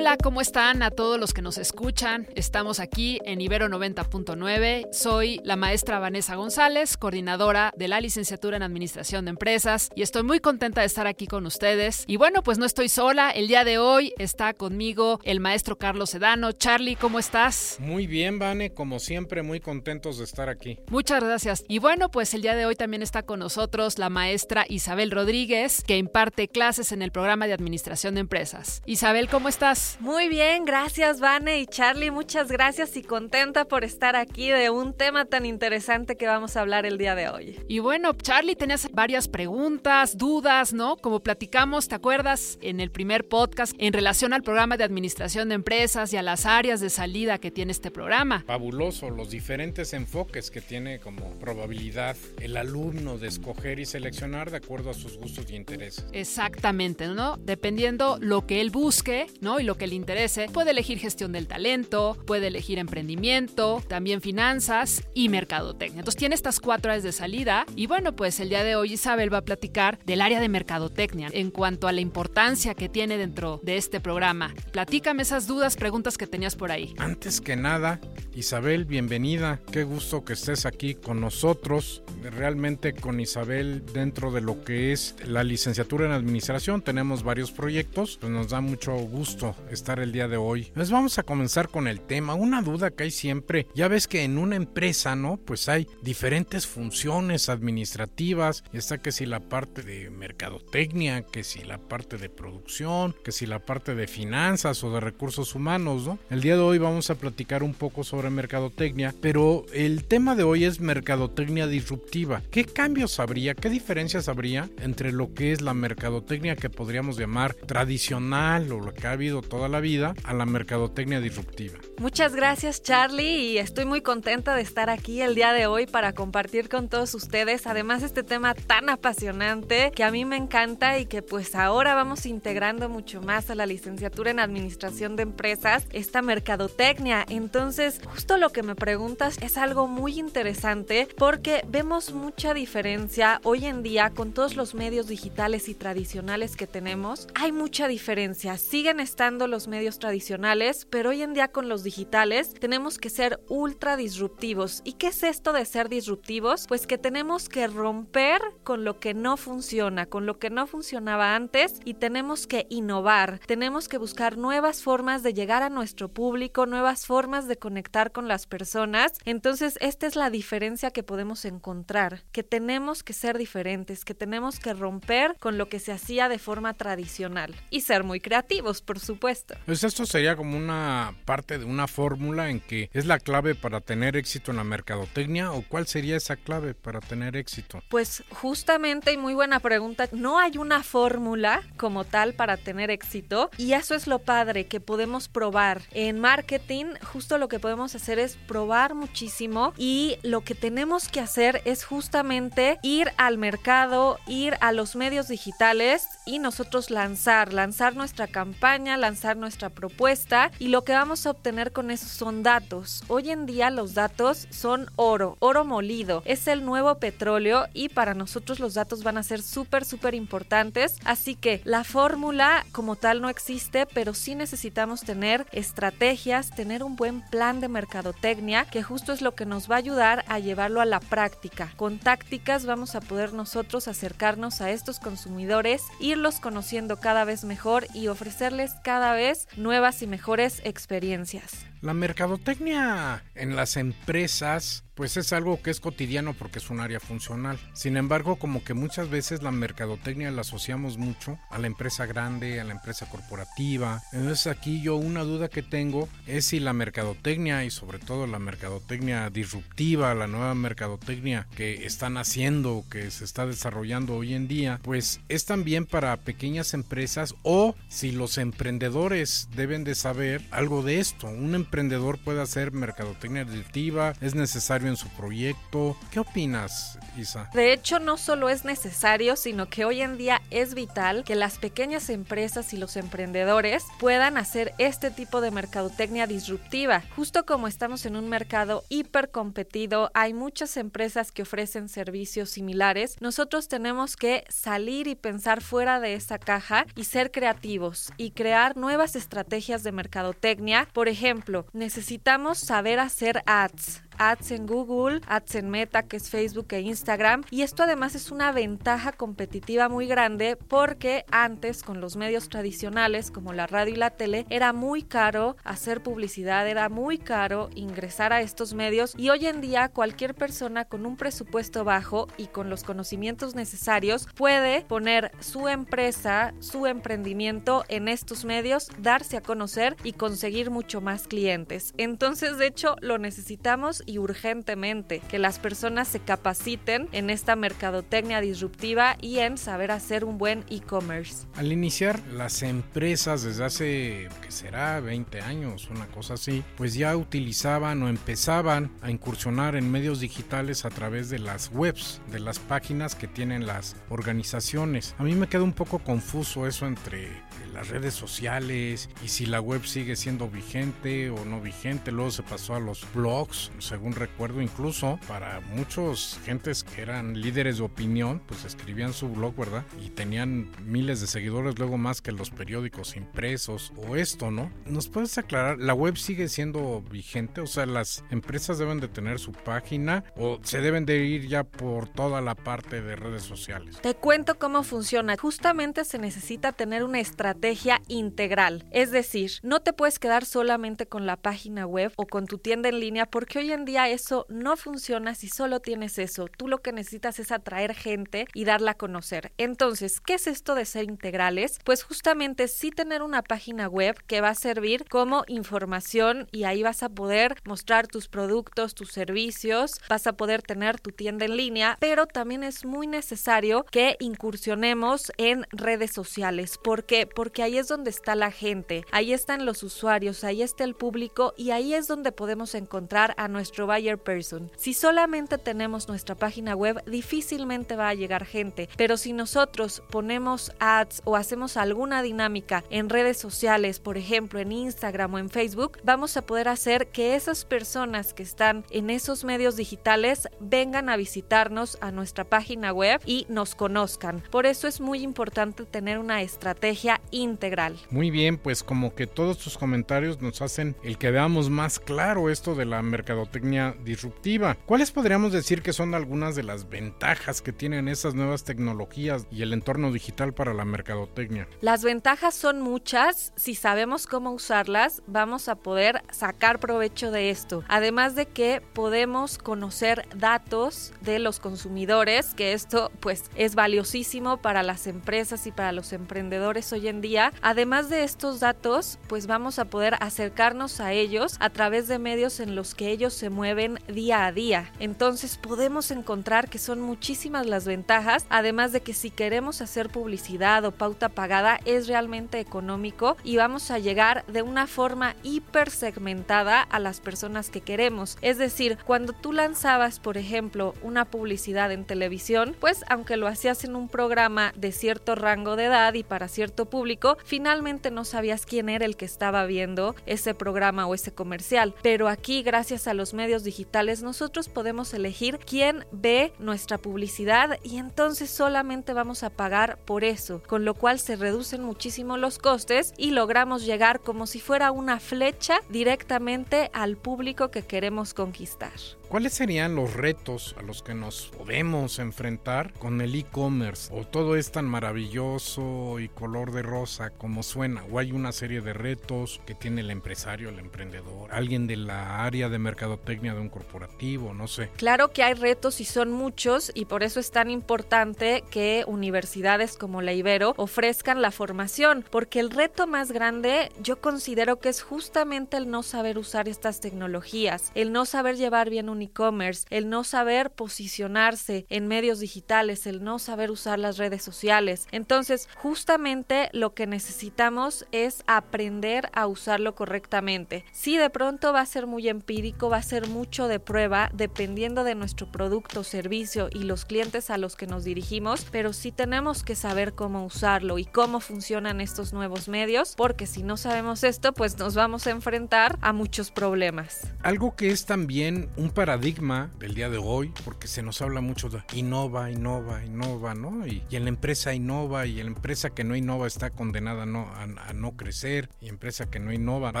Hola, ¿cómo están a todos los que nos escuchan? Estamos aquí en Ibero 90.9. Soy la maestra Vanessa González, coordinadora de la licenciatura en Administración de Empresas y estoy muy contenta de estar aquí con ustedes. Y bueno, pues no estoy sola. El día de hoy está conmigo el maestro Carlos Sedano. Charlie, ¿cómo estás? Muy bien, Vane, como siempre, muy contentos de estar aquí. Muchas gracias. Y bueno, pues el día de hoy también está con nosotros la maestra Isabel Rodríguez, que imparte clases en el programa de Administración de Empresas. Isabel, ¿cómo estás? Muy bien, gracias Vane y Charlie, muchas gracias y contenta por estar aquí de un tema tan interesante que vamos a hablar el día de hoy. Y bueno, Charlie, tenías varias preguntas, dudas, ¿no? Como platicamos, ¿te acuerdas? En el primer podcast en relación al programa de administración de empresas y a las áreas de salida que tiene este programa. Fabuloso, los diferentes enfoques que tiene como probabilidad el alumno de escoger y seleccionar de acuerdo a sus gustos y intereses. Exactamente, ¿no? Dependiendo lo que él busque, ¿no? y lo que le interese, puede elegir gestión del talento, puede elegir emprendimiento, también finanzas y mercadotecnia. Entonces tiene estas cuatro áreas de salida y bueno, pues el día de hoy Isabel va a platicar del área de mercadotecnia en cuanto a la importancia que tiene dentro de este programa. Platícame esas dudas, preguntas que tenías por ahí. Antes que nada, Isabel, bienvenida. Qué gusto que estés aquí con nosotros. Realmente con Isabel dentro de lo que es la licenciatura en administración tenemos varios proyectos. Pues nos da mucho gusto estar el día de hoy. Nos vamos a comenzar con el tema. Una duda que hay siempre. Ya ves que en una empresa, ¿no? Pues hay diferentes funciones administrativas. Está que si la parte de mercadotecnia, que si la parte de producción, que si la parte de finanzas o de recursos humanos, ¿no? El día de hoy vamos a platicar un poco sobre mercadotecnia, pero el tema de hoy es mercadotecnia disruptiva. ¿Qué cambios habría? ¿Qué diferencias habría entre lo que es la mercadotecnia que podríamos llamar tradicional o lo que ha habido toda la vida a la mercadotecnia disruptiva. Muchas gracias Charlie y estoy muy contenta de estar aquí el día de hoy para compartir con todos ustedes además este tema tan apasionante que a mí me encanta y que pues ahora vamos integrando mucho más a la licenciatura en administración de empresas, esta mercadotecnia. Entonces justo lo que me preguntas es algo muy interesante porque vemos mucha diferencia hoy en día con todos los medios digitales y tradicionales que tenemos. Hay mucha diferencia, siguen estando los medios tradicionales, pero hoy en día con los digitales tenemos que ser ultra disruptivos. ¿Y qué es esto de ser disruptivos? Pues que tenemos que romper con lo que no funciona, con lo que no funcionaba antes y tenemos que innovar, tenemos que buscar nuevas formas de llegar a nuestro público, nuevas formas de conectar con las personas. Entonces, esta es la diferencia que podemos encontrar, que tenemos que ser diferentes, que tenemos que romper con lo que se hacía de forma tradicional y ser muy creativos, por supuesto supuesto. Pues esto sería como una parte de una fórmula en que es la clave para tener éxito en la mercadotecnia o cuál sería esa clave para tener éxito? Pues justamente y muy buena pregunta, no hay una fórmula como tal para tener éxito y eso es lo padre que podemos probar. En marketing justo lo que podemos hacer es probar muchísimo y lo que tenemos que hacer es justamente ir al mercado, ir a los medios digitales y nosotros lanzar, lanzar nuestra campaña, lanzar nuestra propuesta y lo que vamos a obtener con eso son datos. Hoy en día los datos son oro, oro molido. Es el nuevo petróleo y para nosotros los datos van a ser súper, súper importantes. Así que la fórmula como tal no existe, pero sí necesitamos tener estrategias, tener un buen plan de mercadotecnia, que justo es lo que nos va a ayudar a llevarlo a la práctica. Con tácticas vamos a poder nosotros acercarnos a estos consumidores, irlos conociendo cada vez mejor y ofrecerles cada vez nuevas y mejores experiencias. La mercadotecnia en las empresas pues es algo que es cotidiano porque es un área funcional. Sin embargo, como que muchas veces la mercadotecnia la asociamos mucho a la empresa grande, a la empresa corporativa. Entonces aquí yo una duda que tengo es si la mercadotecnia y sobre todo la mercadotecnia disruptiva, la nueva mercadotecnia que están haciendo, que se está desarrollando hoy en día, pues es también para pequeñas empresas o si los emprendedores deben de saber algo de esto. Emprendedor puede hacer mercadotecnia disruptiva? ¿Es necesario en su proyecto? ¿Qué opinas, Isa? De hecho, no solo es necesario, sino que hoy en día es vital que las pequeñas empresas y los emprendedores puedan hacer este tipo de mercadotecnia disruptiva. Justo como estamos en un mercado hiper competido, hay muchas empresas que ofrecen servicios similares. Nosotros tenemos que salir y pensar fuera de esa caja y ser creativos y crear nuevas estrategias de mercadotecnia. Por ejemplo, necesitamos saber hacer ads ads en Google, ads en Meta, que es Facebook e Instagram. Y esto además es una ventaja competitiva muy grande porque antes con los medios tradicionales como la radio y la tele era muy caro hacer publicidad, era muy caro ingresar a estos medios y hoy en día cualquier persona con un presupuesto bajo y con los conocimientos necesarios puede poner su empresa, su emprendimiento en estos medios, darse a conocer y conseguir mucho más clientes. Entonces, de hecho, lo necesitamos urgentemente que las personas se capaciten en esta mercadotecnia disruptiva y en saber hacer un buen e-commerce. Al iniciar las empresas desde hace, ¿qué será? 20 años, una cosa así, pues ya utilizaban o empezaban a incursionar en medios digitales a través de las webs, de las páginas que tienen las organizaciones. A mí me queda un poco confuso eso entre las redes sociales y si la web sigue siendo vigente o no vigente. Luego se pasó a los blogs, según recuerdo, incluso para muchos gentes que eran líderes de opinión, pues escribían su blog, ¿verdad? Y tenían miles de seguidores, luego más que los periódicos impresos o esto, ¿no? ¿Nos puedes aclarar? ¿La web sigue siendo vigente? O sea, las empresas deben de tener su página o se deben de ir ya por toda la parte de redes sociales. Te cuento cómo funciona. Justamente se necesita tener una estrategia integral. Es decir, no te puedes quedar solamente con la página web o con tu tienda en línea porque hoy en día eso no funciona si solo tienes eso. Tú lo que necesitas es atraer gente y darla a conocer. Entonces, ¿qué es esto de ser integrales? Pues justamente sí tener una página web que va a servir como información y ahí vas a poder mostrar tus productos, tus servicios, vas a poder tener tu tienda en línea, pero también es muy necesario que incursionemos en redes sociales. ¿Por qué? Porque ahí es donde está la gente, ahí están los usuarios, ahí está el público y ahí es donde podemos encontrar a nuestro buyer person. Si solamente tenemos nuestra página web, difícilmente va a llegar gente, pero si nosotros ponemos ads o hacemos alguna dinámica en redes sociales, por ejemplo en Instagram o en Facebook, vamos a poder hacer que esas personas que están en esos medios digitales vengan a visitarnos a nuestra página web y nos conozcan. Por eso es muy importante tener una estrategia integral. Muy bien, pues como que todos tus comentarios nos hacen el que veamos más claro esto de la mercadotecnia disruptiva. ¿Cuáles podríamos decir que son algunas de las ventajas que tienen esas nuevas tecnologías y el entorno digital para la mercadotecnia? Las ventajas son muchas. Si sabemos cómo usarlas, vamos a poder sacar provecho de esto. Además de que podemos conocer datos de los consumidores, que esto pues es valiosísimo para las empresas y para los emprendedores hoy en día. Además de estos datos, pues vamos a poder acercarnos a ellos a través de medios en los que ellos se mueven día a día. Entonces podemos encontrar que son muchísimas las ventajas, además de que si queremos hacer publicidad o pauta pagada es realmente económico y vamos a llegar de una forma hiper segmentada a las personas que queremos. Es decir, cuando tú lanzabas, por ejemplo, una publicidad en televisión, pues aunque lo hacías en un programa de cierto rango de edad y para cierto público, finalmente no sabías quién era el que estaba viendo ese programa o ese comercial. Pero aquí, gracias a los medios digitales, nosotros podemos elegir quién ve nuestra publicidad y entonces solamente vamos a pagar por eso, con lo cual se reducen muchísimo los costes y logramos llegar como si fuera una flecha directamente al público que queremos conquistar. ¿Cuáles serían los retos a los que nos podemos enfrentar con el e-commerce? ¿O todo es tan maravilloso y color de rosa como suena? ¿O hay una serie de retos que tiene el empresario, el emprendedor, alguien de la área de mercadotecnia de un corporativo? No sé. Claro que hay retos y son muchos y por eso es tan importante que universidades como la Ibero ofrezcan la formación, porque el reto más grande yo considero que es justamente el no saber usar estas tecnologías, el no saber llevar bien un un e-commerce, el no saber posicionarse en medios digitales, el no saber usar las redes sociales. Entonces, justamente lo que necesitamos es aprender a usarlo correctamente. Si de pronto va a ser muy empírico, va a ser mucho de prueba, dependiendo de nuestro producto, servicio y los clientes a los que nos dirigimos, pero sí tenemos que saber cómo usarlo y cómo funcionan estos nuevos medios, porque si no sabemos esto, pues nos vamos a enfrentar a muchos problemas. Algo que es también un paradigma del día de hoy, porque se nos habla mucho de innova, innova, innova, ¿no? Y, en la empresa innova y la empresa que no innova está condenada a no, a, no crecer y empresa que no innova va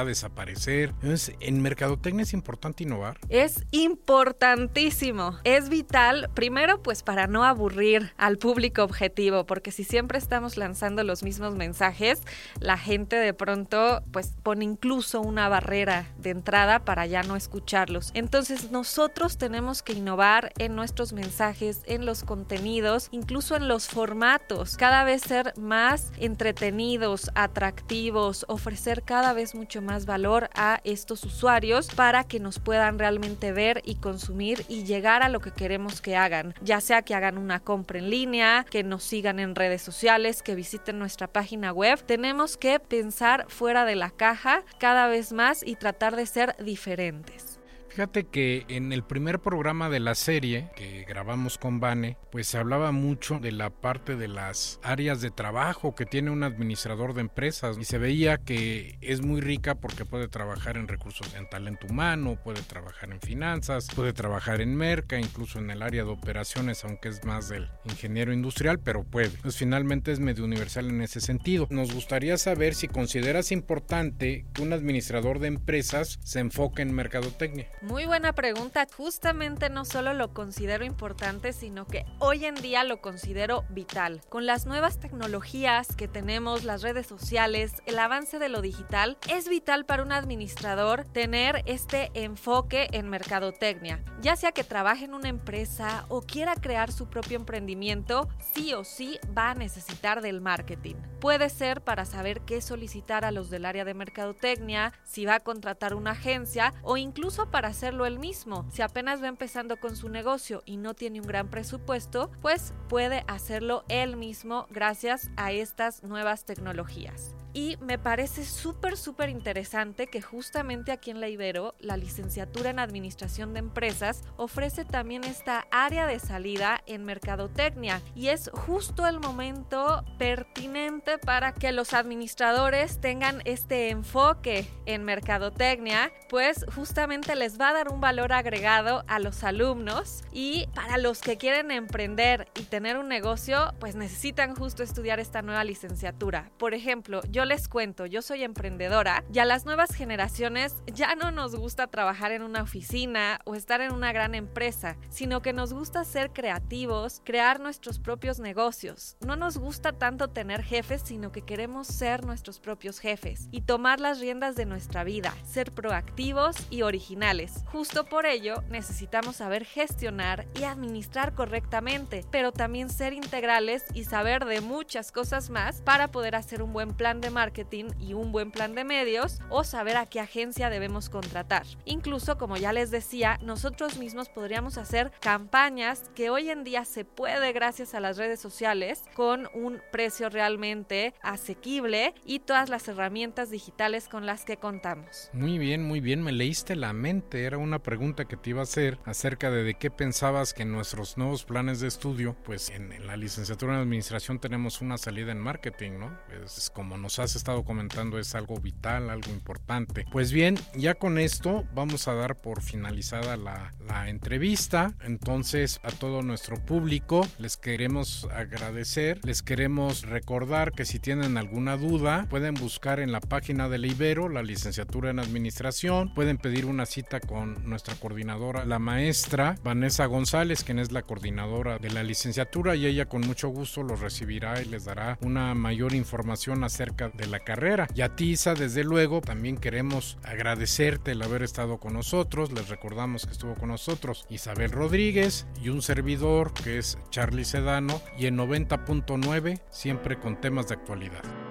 a desaparecer. Entonces, en mercadotecnia es importante innovar. Es importantísimo. Es vital, primero, pues para no aburrir al público objetivo, porque si siempre estamos lanzando los mismos mensajes, la gente de pronto pues pone incluso una barrera de entrada para ya no escucharlos. Entonces nosotros tenemos que innovar en nuestros mensajes, en los contenidos, incluso en los formatos, cada vez ser más entretenidos, atractivos, ofrecer cada vez mucho más valor a estos usuarios para que nos puedan realmente ver y consumir y llegar a lo que queremos que hagan, ya sea que hagan una compra en línea, que nos sigan en redes sociales, que visiten nuestra página web. Tenemos que pensar fuera de la caja cada vez más y tratar de ser diferentes. Fíjate que en el primer programa de la serie que grabamos con Vane, pues se hablaba mucho de la parte de las áreas de trabajo que tiene un administrador de empresas y se veía que es muy rica porque puede trabajar en recursos en talento humano, puede trabajar en finanzas, puede trabajar en merca, incluso en el área de operaciones, aunque es más del ingeniero industrial, pero puede. Pues finalmente es medio universal en ese sentido. Nos gustaría saber si consideras importante que un administrador de empresas se enfoque en mercadotecnia. Muy buena pregunta. Justamente no solo lo considero importante, sino que hoy en día lo considero vital. Con las nuevas tecnologías que tenemos, las redes sociales, el avance de lo digital, es vital para un administrador tener este enfoque en mercadotecnia. Ya sea que trabaje en una empresa o quiera crear su propio emprendimiento, sí o sí va a necesitar del marketing. Puede ser para saber qué solicitar a los del área de mercadotecnia, si va a contratar una agencia o incluso para hacerlo él mismo. Si apenas va empezando con su negocio y no tiene un gran presupuesto, pues puede hacerlo él mismo gracias a estas nuevas tecnologías. Y me parece súper, súper interesante que justamente aquí en la Ibero, la licenciatura en Administración de Empresas ofrece también esta área de salida en Mercadotecnia. Y es justo el momento pertinente para que los administradores tengan este enfoque en Mercadotecnia, pues justamente les va a dar un valor agregado a los alumnos. Y para los que quieren emprender y tener un negocio, pues necesitan justo estudiar esta nueva licenciatura. Por ejemplo, yo les cuento, yo soy emprendedora y a las nuevas generaciones ya no nos gusta trabajar en una oficina o estar en una gran empresa, sino que nos gusta ser creativos, crear nuestros propios negocios. No nos gusta tanto tener jefes, sino que queremos ser nuestros propios jefes y tomar las riendas de nuestra vida, ser proactivos y originales. Justo por ello necesitamos saber gestionar y administrar correctamente, pero también ser integrales y saber de muchas cosas más para poder hacer un buen plan de marketing y un buen plan de medios o saber a qué agencia debemos contratar. Incluso, como ya les decía, nosotros mismos podríamos hacer campañas que hoy en día se puede gracias a las redes sociales con un precio realmente asequible y todas las herramientas digitales con las que contamos. Muy bien, muy bien, me leíste la mente. Era una pregunta que te iba a hacer acerca de de qué pensabas que en nuestros nuevos planes de estudio, pues en, la licenciatura en administración tenemos una salida en marketing, ¿no? Es como nos hace estado comentando es algo vital, algo importante. Pues bien, ya con esto vamos a dar por finalizada la, la entrevista. Entonces a todo nuestro público les queremos agradecer, les queremos recordar que si tienen alguna duda pueden buscar en la página de la Ibero la licenciatura en administración, pueden pedir una cita con nuestra coordinadora, la maestra Vanessa González, quien es la coordinadora de la licenciatura y ella con mucho gusto los recibirá y les dará una mayor información acerca de la carrera. Y a ti, Isa, desde luego, también queremos agradecerte el haber estado con nosotros. Les recordamos que estuvo con Isabel Rodríguez y un servidor que es Charlie Sedano y en 90.9 siempre con temas de actualidad.